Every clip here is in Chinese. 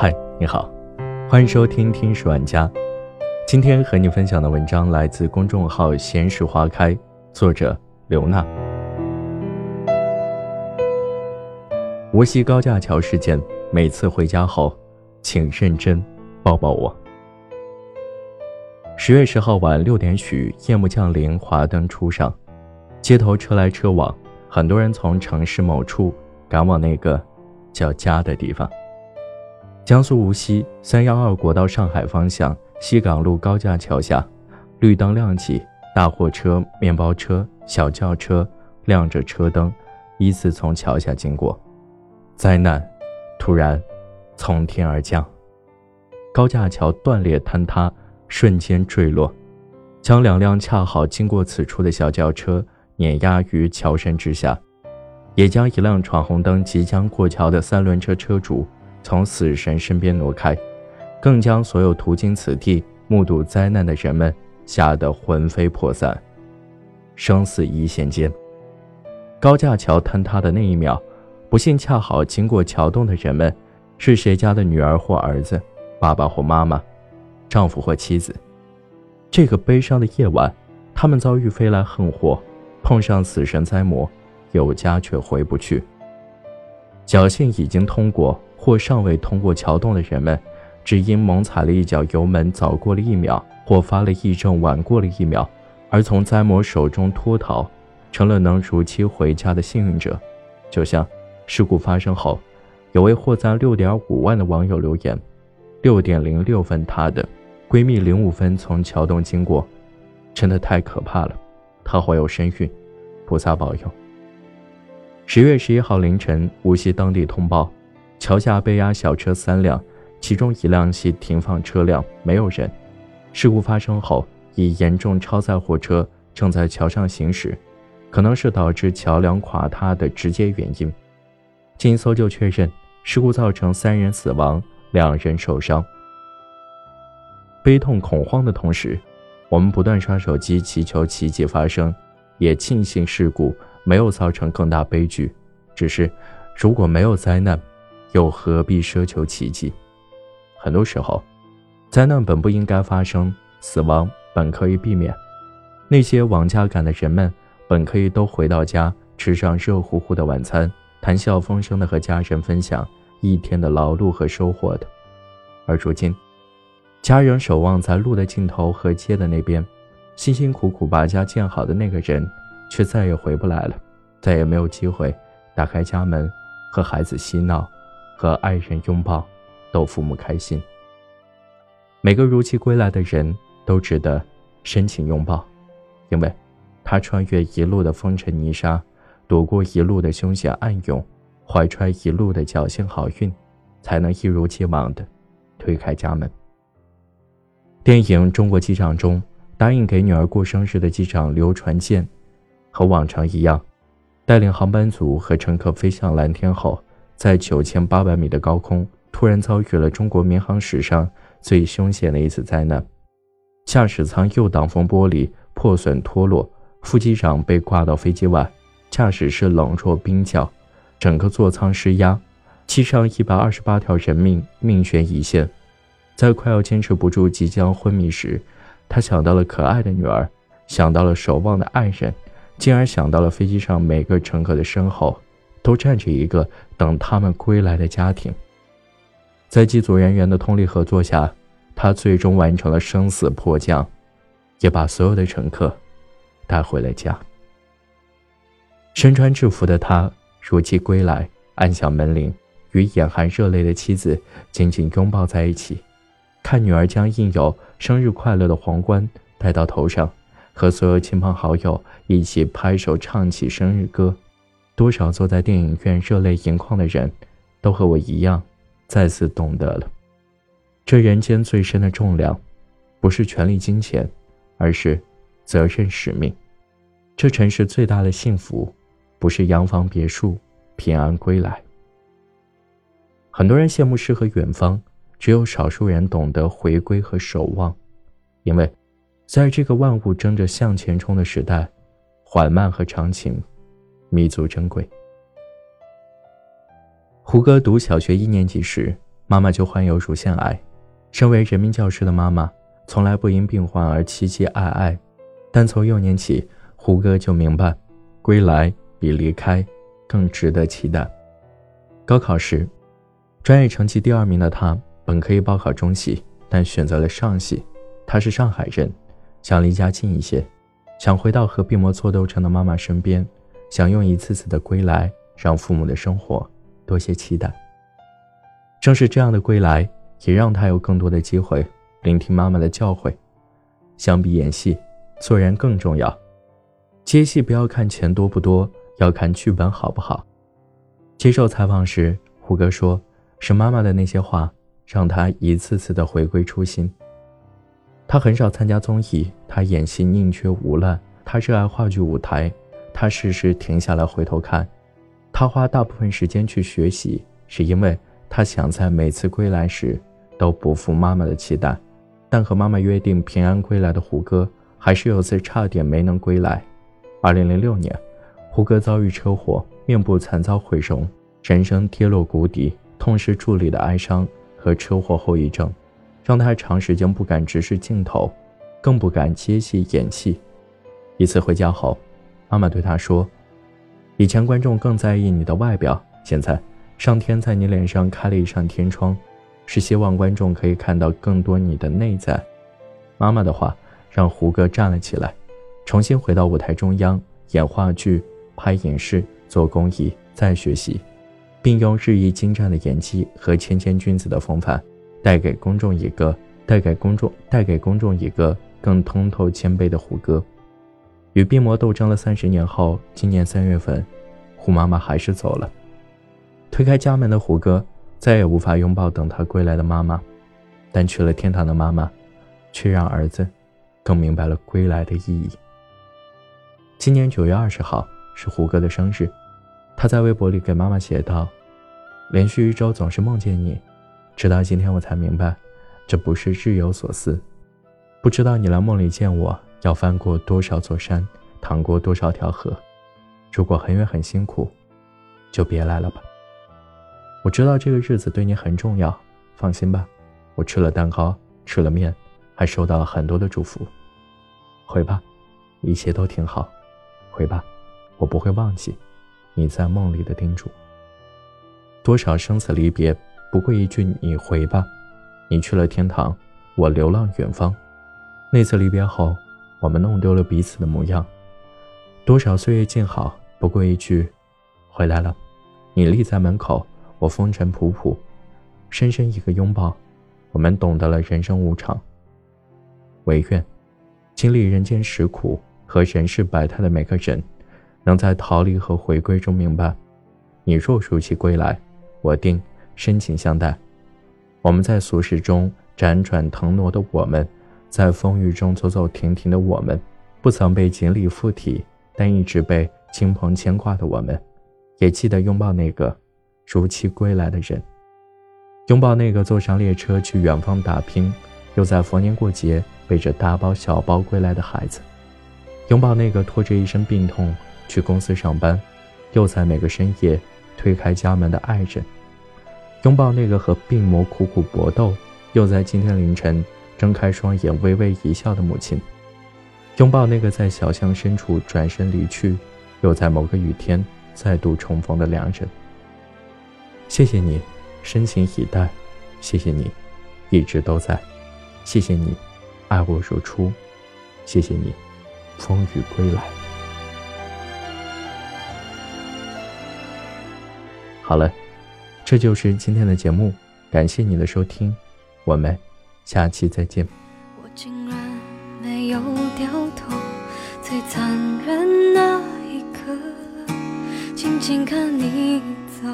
嗨，你好，欢迎收听听史玩家。今天和你分享的文章来自公众号“闲时花开”，作者刘娜。无锡高架桥事件，每次回家后，请认真抱抱我。十月十号晚六点许，夜幕降临，华灯初上，街头车来车往，很多人从城市某处赶往那个叫家的地方。江苏无锡三幺二国道上海方向西港路高架桥下，绿灯亮起，大货车、面包车、小轿车亮着车灯，依次从桥下经过。灾难突然从天而降，高架桥断裂坍塌，瞬间坠落，将两辆恰好经过此处的小轿车碾压于桥身之下，也将一辆闯红灯即将过桥的三轮车车主。从死神身边挪开，更将所有途经此地、目睹灾难的人们吓得魂飞魄散。生死一线间，高架桥坍塌的那一秒，不幸恰好经过桥洞的人们，是谁家的女儿或儿子，爸爸或妈妈，丈夫或妻子。这个悲伤的夜晚，他们遭遇飞来横祸，碰上死神灾魔，有家却回不去。侥幸已经通过。或尚未通过桥洞的人们，只因猛踩了一脚油门早过了一秒，或发了癔症晚过了一秒，而从灾魔手中脱逃，成了能如期回家的幸运者。就像事故发生后，有位获赞六点五万的网友留言：“六点零六分塌的，闺蜜零五分从桥洞经过，真的太可怕了。她怀有身孕，菩萨保佑。”十月十一号凌晨，无锡当地通报。桥下被压小车三辆，其中一辆系停放车辆，没有人。事故发生后，以严重超载货车正在桥上行驶，可能是导致桥梁垮塌的直接原因。经搜救确认，事故造成三人死亡，两人受伤。悲痛恐慌的同时，我们不断刷手机祈求奇迹发生，也庆幸事故没有造成更大悲剧。只是，如果没有灾难，又何必奢求奇迹？很多时候，灾难本不应该发生，死亡本可以避免。那些往家赶的人们，本可以都回到家，吃上热乎乎的晚餐，谈笑风生的和家人分享一天的劳碌和收获的。而如今，家人守望在路的尽头和街的那边，辛辛苦苦把家建好的那个人，却再也回不来了，再也没有机会打开家门和孩子嬉闹。和爱人拥抱，逗父母开心。每个如期归来的人都值得深情拥抱，因为，他穿越一路的风尘泥沙，躲过一路的凶险暗涌，怀揣一路的侥幸好运，才能一如既往的推开家门。电影《中国机长》中，答应给女儿过生日的机长刘传健，和往常一样，带领航班组和乘客飞向蓝天后。在九千八百米的高空，突然遭遇了中国民航史上最凶险的一次灾难。驾驶舱右挡风玻璃破损脱落，副机长被挂到飞机外，驾驶室冷若冰窖，整个座舱失压，机上一百二十八条人命命悬一线。在快要坚持不住、即将昏迷时，他想到了可爱的女儿，想到了守望的爱人，进而想到了飞机上每个乘客的身后。都站着一个等他们归来的家庭。在机组人员的通力合作下，他最终完成了生死迫降，也把所有的乘客带回了家。身穿制服的他如期归来，按响门铃，与眼含热泪的妻子紧紧拥抱在一起，看女儿将印有“生日快乐”的皇冠戴到头上，和所有亲朋好友一起拍手唱起生日歌。多少坐在电影院热泪盈眶的人，都和我一样，再次懂得了，这人间最深的重量，不是权力金钱，而是责任使命；这城市最大的幸福，不是洋房别墅、平安归来。很多人羡慕诗和远方，只有少数人懂得回归和守望，因为，在这个万物争着向前冲的时代，缓慢和长情。弥足珍贵。胡歌读小学一年级时，妈妈就患有乳腺癌。身为人民教师的妈妈，从来不因病患而期期爱爱，但从幼年起，胡歌就明白，归来比离开更值得期待。高考时，专业成绩第二名的他，本可以报考中戏，但选择了上戏。他是上海人，想离家近一些，想回到和病魔做斗争的妈妈身边，想用一次次的归来，让父母的生活多些期待。正是这样的归来，也让他有更多的机会聆听妈妈的教诲。相比演戏，做人更重要。接戏不要看钱多不多，要看剧本好不好。接受采访时，胡歌说：“是妈妈的那些话，让他一次次的回归初心。他很少参加综艺，他演戏宁缺毋滥，他热爱话剧舞台，他时时停下来回头看，他花大部分时间去学习，是因为他想在每次归来时都不负妈妈的期待。但和妈妈约定平安归来的胡歌，还是有次差点没能归来。二零零六年，胡歌遭遇车祸。”面部惨遭毁容，人生跌落谷底，痛失助理的哀伤和车祸后遗症，让他长时间不敢直视镜头，更不敢接戏演戏。一次回家后，妈妈对他说：“以前观众更在意你的外表，现在上天在你脸上开了一扇天窗，是希望观众可以看到更多你的内在。”妈妈的话让胡歌站了起来，重新回到舞台中央演话剧、拍影视。做公益，再学习，并用日益精湛的演技和谦谦君子的风范，带给公众一个带给公众带给公众一个更通透谦卑的胡歌。与病魔斗争了三十年后，今年三月份，胡妈妈还是走了。推开家门的胡歌再也无法拥抱等他归来的妈妈，但去了天堂的妈妈，却让儿子更明白了归来的意义。今年九月二十号。是胡歌的生日，他在微博里给妈妈写道：“连续一周总是梦见你，直到今天我才明白，这不是日有所思。不知道你来梦里见我要翻过多少座山，淌过多少条河。如果很远很辛苦，就别来了吧。我知道这个日子对你很重要，放心吧，我吃了蛋糕，吃了面，还收到了很多的祝福。回吧，一切都挺好。回吧。”我不会忘记你在梦里的叮嘱。多少生死离别，不过一句“你回吧”。你去了天堂，我流浪远方。那次离别后，我们弄丢了彼此的模样。多少岁月静好，不过一句“回来了”。你立在门口，我风尘仆仆。深深一个拥抱，我们懂得了人生无常。唯愿经历人间实苦和人世百态的每个人。能在逃离和回归中明白，你若如期归来，我定深情相待。我们在俗世中辗转腾挪的我们，在风雨中走走停停的我们，不曾被锦鲤附体，但一直被亲朋牵挂的我们，也记得拥抱那个如期归来的人，拥抱那个坐上列车去远方打拼，又在逢年过节背着大包小包归来的孩子，拥抱那个拖着一身病痛。去公司上班，又在每个深夜推开家门的爱人，拥抱那个和病魔苦苦搏斗，又在今天凌晨睁开双眼微微一笑的母亲，拥抱那个在小巷深处转身离去，又在某个雨天再度重逢的良人。谢谢你，深情以待；谢谢你，一直都在；谢谢你，爱我如初；谢谢你，风雨归来。好了，这就是今天的节目，感谢你的收听，我们下期再见。我竟然没有掉头，最残忍那一刻，静静看你走，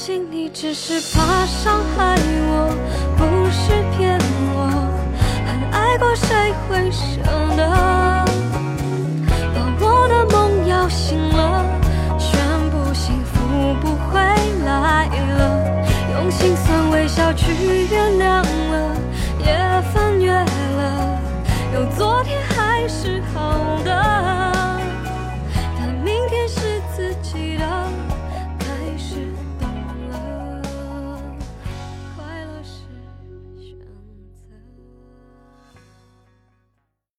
信你只是怕伤害我，不是骗我。很爱过，谁会舍得？把我的梦摇醒了，全部幸福不回来了。用心酸微笑去原谅。